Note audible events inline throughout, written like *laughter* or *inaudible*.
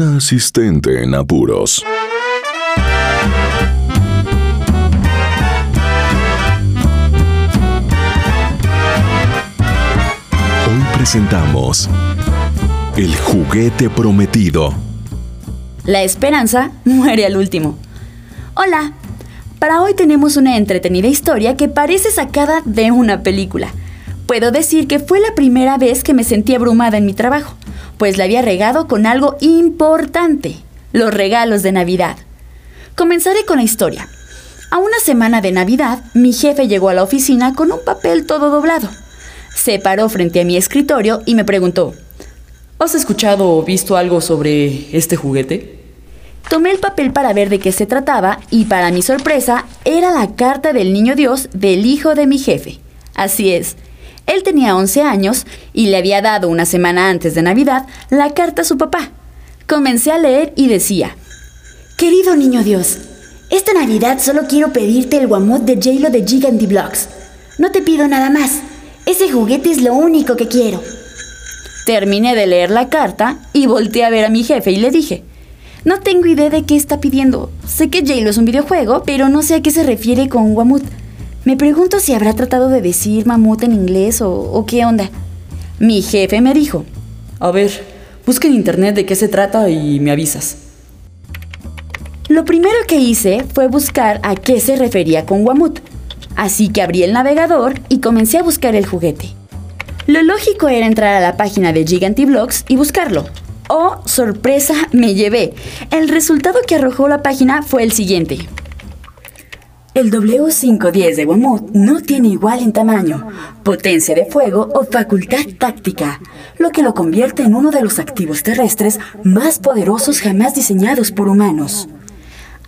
Una asistente en apuros. Hoy presentamos El juguete prometido. La esperanza muere al último. Hola, para hoy tenemos una entretenida historia que parece sacada de una película. Puedo decir que fue la primera vez que me sentí abrumada en mi trabajo, pues la había regado con algo importante, los regalos de Navidad. Comenzaré con la historia. A una semana de Navidad, mi jefe llegó a la oficina con un papel todo doblado. Se paró frente a mi escritorio y me preguntó, ¿Has escuchado o visto algo sobre este juguete? Tomé el papel para ver de qué se trataba y para mi sorpresa era la carta del niño Dios del hijo de mi jefe. Así es, él tenía 11 años y le había dado una semana antes de Navidad la carta a su papá. Comencé a leer y decía, Querido niño Dios, esta Navidad solo quiero pedirte el guamut de J-Lo de Giganty Blocks. No te pido nada más. Ese juguete es lo único que quiero. Terminé de leer la carta y volteé a ver a mi jefe y le dije, no tengo idea de qué está pidiendo. Sé que J-Lo es un videojuego, pero no sé a qué se refiere con Guamut. Me pregunto si habrá tratado de decir mamut en inglés o, qué onda. Mi jefe me dijo, A ver, busca en internet de qué se trata y me avisas. Lo primero que hice fue buscar a qué se refería con Guamut. Así que abrí el navegador y comencé a buscar el juguete. Lo lógico era entrar a la página de Giganty Blocks y buscarlo. Oh, sorpresa, me llevé. El resultado que arrojó la página fue el siguiente. El W510 de Guamut no tiene igual en tamaño, potencia de fuego o facultad táctica, lo que lo convierte en uno de los activos terrestres más poderosos jamás diseñados por humanos.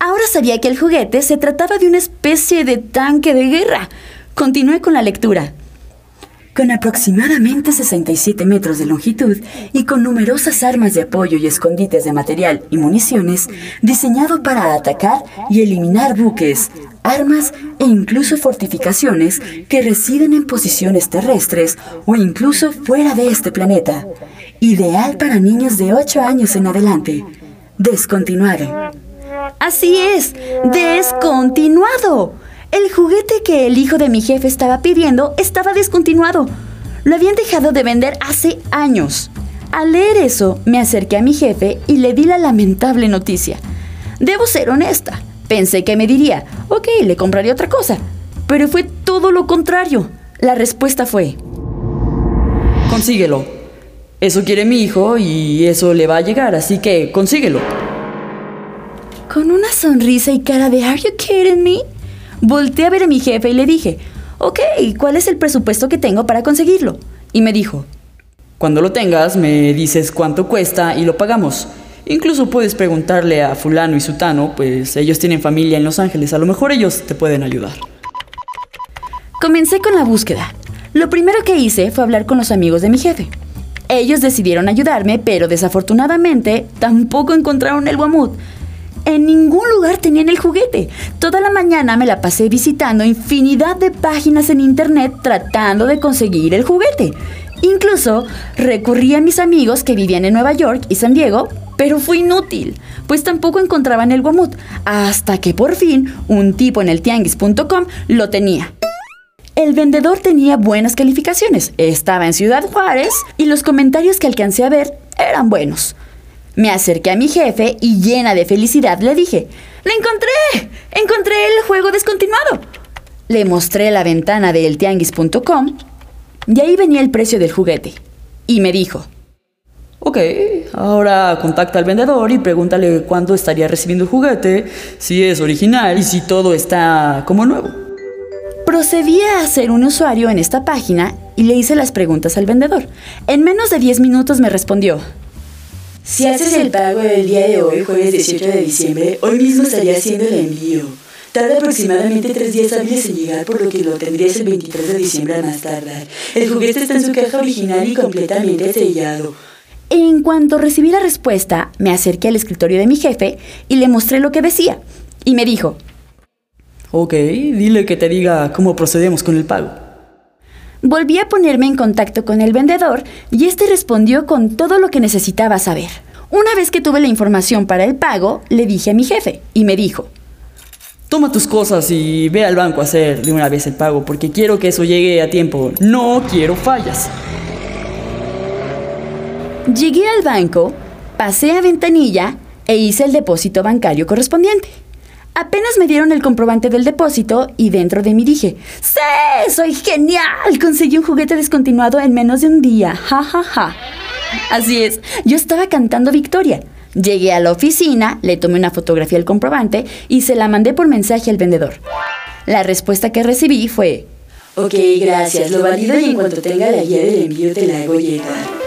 Ahora sabía que el juguete se trataba de una especie de tanque de guerra. Continué con la lectura. Con aproximadamente 67 metros de longitud y con numerosas armas de apoyo y escondites de material y municiones, diseñado para atacar y eliminar buques, armas e incluso fortificaciones que residen en posiciones terrestres o incluso fuera de este planeta. Ideal para niños de 8 años en adelante. Descontinuado. Así es, descontinuado. El juguete que el hijo de mi jefe estaba pidiendo estaba descontinuado. Lo habían dejado de vender hace años. Al leer eso, me acerqué a mi jefe y le di la lamentable noticia. Debo ser honesta. Pensé que me diría, ok, le compraré otra cosa. Pero fue todo lo contrario. La respuesta fue, Consíguelo. Eso quiere mi hijo y eso le va a llegar, así que consíguelo. Con una sonrisa y cara de ¿Are you kidding me? Volté a ver a mi jefe y le dije, ok, ¿cuál es el presupuesto que tengo para conseguirlo? Y me dijo, Cuando lo tengas, me dices cuánto cuesta y lo pagamos. Incluso puedes preguntarle a fulano y sutano, pues ellos tienen familia en Los Ángeles, a lo mejor ellos te pueden ayudar. Comencé con la búsqueda. Lo primero que hice fue hablar con los amigos de mi jefe. Ellos decidieron ayudarme, pero desafortunadamente tampoco encontraron el guamut. En ningún lugar tenían el juguete. Toda la mañana me la pasé visitando infinidad de páginas en internet tratando de conseguir el juguete. Incluso recurrí a mis amigos que vivían en Nueva York y San Diego, pero fue inútil, pues tampoco encontraban el guamut, hasta que por fin un tipo en el tianguis.com lo tenía. El vendedor tenía buenas calificaciones, estaba en Ciudad Juárez y los comentarios que alcancé a ver eran buenos. Me acerqué a mi jefe y llena de felicidad le dije, ¡Lo encontré! ¡Encontré el juego descontinuado! Le mostré la ventana de eltianguis.com y ahí venía el precio del juguete. Y me dijo, Ok, ahora contacta al vendedor y pregúntale cuándo estaría recibiendo el juguete, si es original y si todo está como nuevo. Procedí a ser un usuario en esta página y le hice las preguntas al vendedor. En menos de 10 minutos me respondió. Si haces el pago el día de hoy, jueves 18 de diciembre, hoy mismo estaría haciendo el envío. Tarda aproximadamente tres días hábiles en llegar, por lo que lo tendrías el 23 de diciembre a más tardar. El juguete está en su caja original y completamente sellado. En cuanto recibí la respuesta, me acerqué al escritorio de mi jefe y le mostré lo que decía. Y me dijo, Ok, dile que te diga cómo procedemos con el pago. Volví a ponerme en contacto con el vendedor y este respondió con todo lo que necesitaba saber. Una vez que tuve la información para el pago, le dije a mi jefe y me dijo, Toma tus cosas y ve al banco a hacer de una vez el pago porque quiero que eso llegue a tiempo. No quiero fallas. Llegué al banco, pasé a ventanilla e hice el depósito bancario correspondiente. Apenas me dieron el comprobante del depósito y dentro de mí dije, ¡Sí! ¡Soy genial! Conseguí un juguete descontinuado en menos de un día. ¡Ja, ja, ja! Así es, yo estaba cantando victoria. Llegué a la oficina, le tomé una fotografía al comprobante y se la mandé por mensaje al vendedor. La respuesta que recibí fue, Ok, gracias, lo valido y en cuanto tenga la guía del envío te la hago llegar.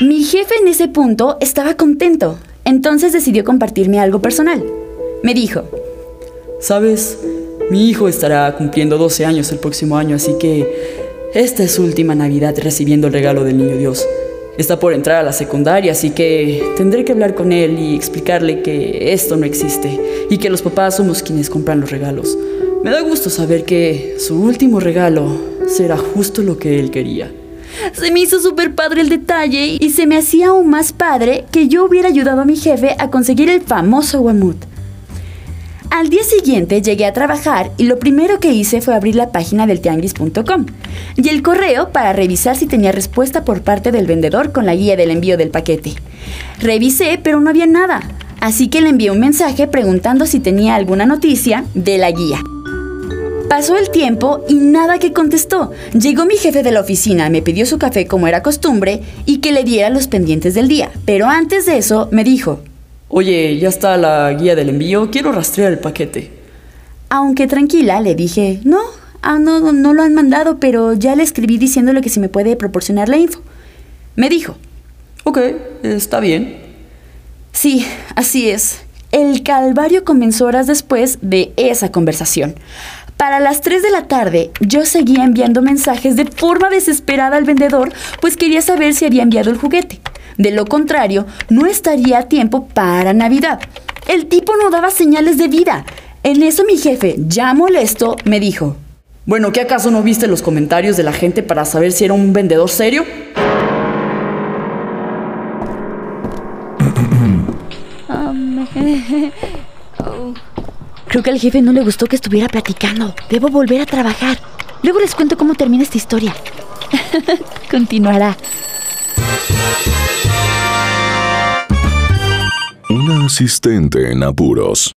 Mi jefe en ese punto estaba contento, entonces decidió compartirme algo personal. Me dijo, Sabes, mi hijo estará cumpliendo 12 años el próximo año, así que esta es su última Navidad recibiendo el regalo del Niño Dios. Está por entrar a la secundaria, así que tendré que hablar con él y explicarle que esto no existe y que los papás somos quienes compran los regalos. Me da gusto saber que su último regalo será justo lo que él quería. Se me hizo súper padre el detalle y se me hacía aún más padre que yo hubiera ayudado a mi jefe a conseguir el famoso Wamut. Al día siguiente llegué a trabajar y lo primero que hice fue abrir la página del tianguis.com y el correo para revisar si tenía respuesta por parte del vendedor con la guía del envío del paquete. Revisé, pero no había nada, así que le envié un mensaje preguntando si tenía alguna noticia de la guía. Pasó el tiempo y nada que contestó. Llegó mi jefe de la oficina, me pidió su café como era costumbre y que le diera los pendientes del día. Pero antes de eso me dijo, Oye, ya está la guía del envío, quiero rastrear el paquete. aunque tranquila, le dije, no, ah, no, no lo han mandado, pero ya le escribí diciéndole que si me puede proporcionar la info. Me dijo, Ok, está bien. Sí, así es. El calvario comenzó horas después de esa conversación. Para las 3 de la tarde, yo seguía enviando mensajes de forma desesperada al vendedor, pues quería saber si había enviado el juguete. De lo contrario, no estaría a tiempo para Navidad. El tipo no daba señales de vida. En eso mi jefe, ya molesto, me dijo, Bueno, ¿qué acaso no viste los comentarios de la gente para saber si era un vendedor serio? *clears throat* *clears throat* *laughs* *clears throat* Creo que al jefe no le gustó que estuviera platicando. Debo volver a trabajar. Luego les cuento cómo termina esta historia. *laughs* Continuará. Una asistente en apuros.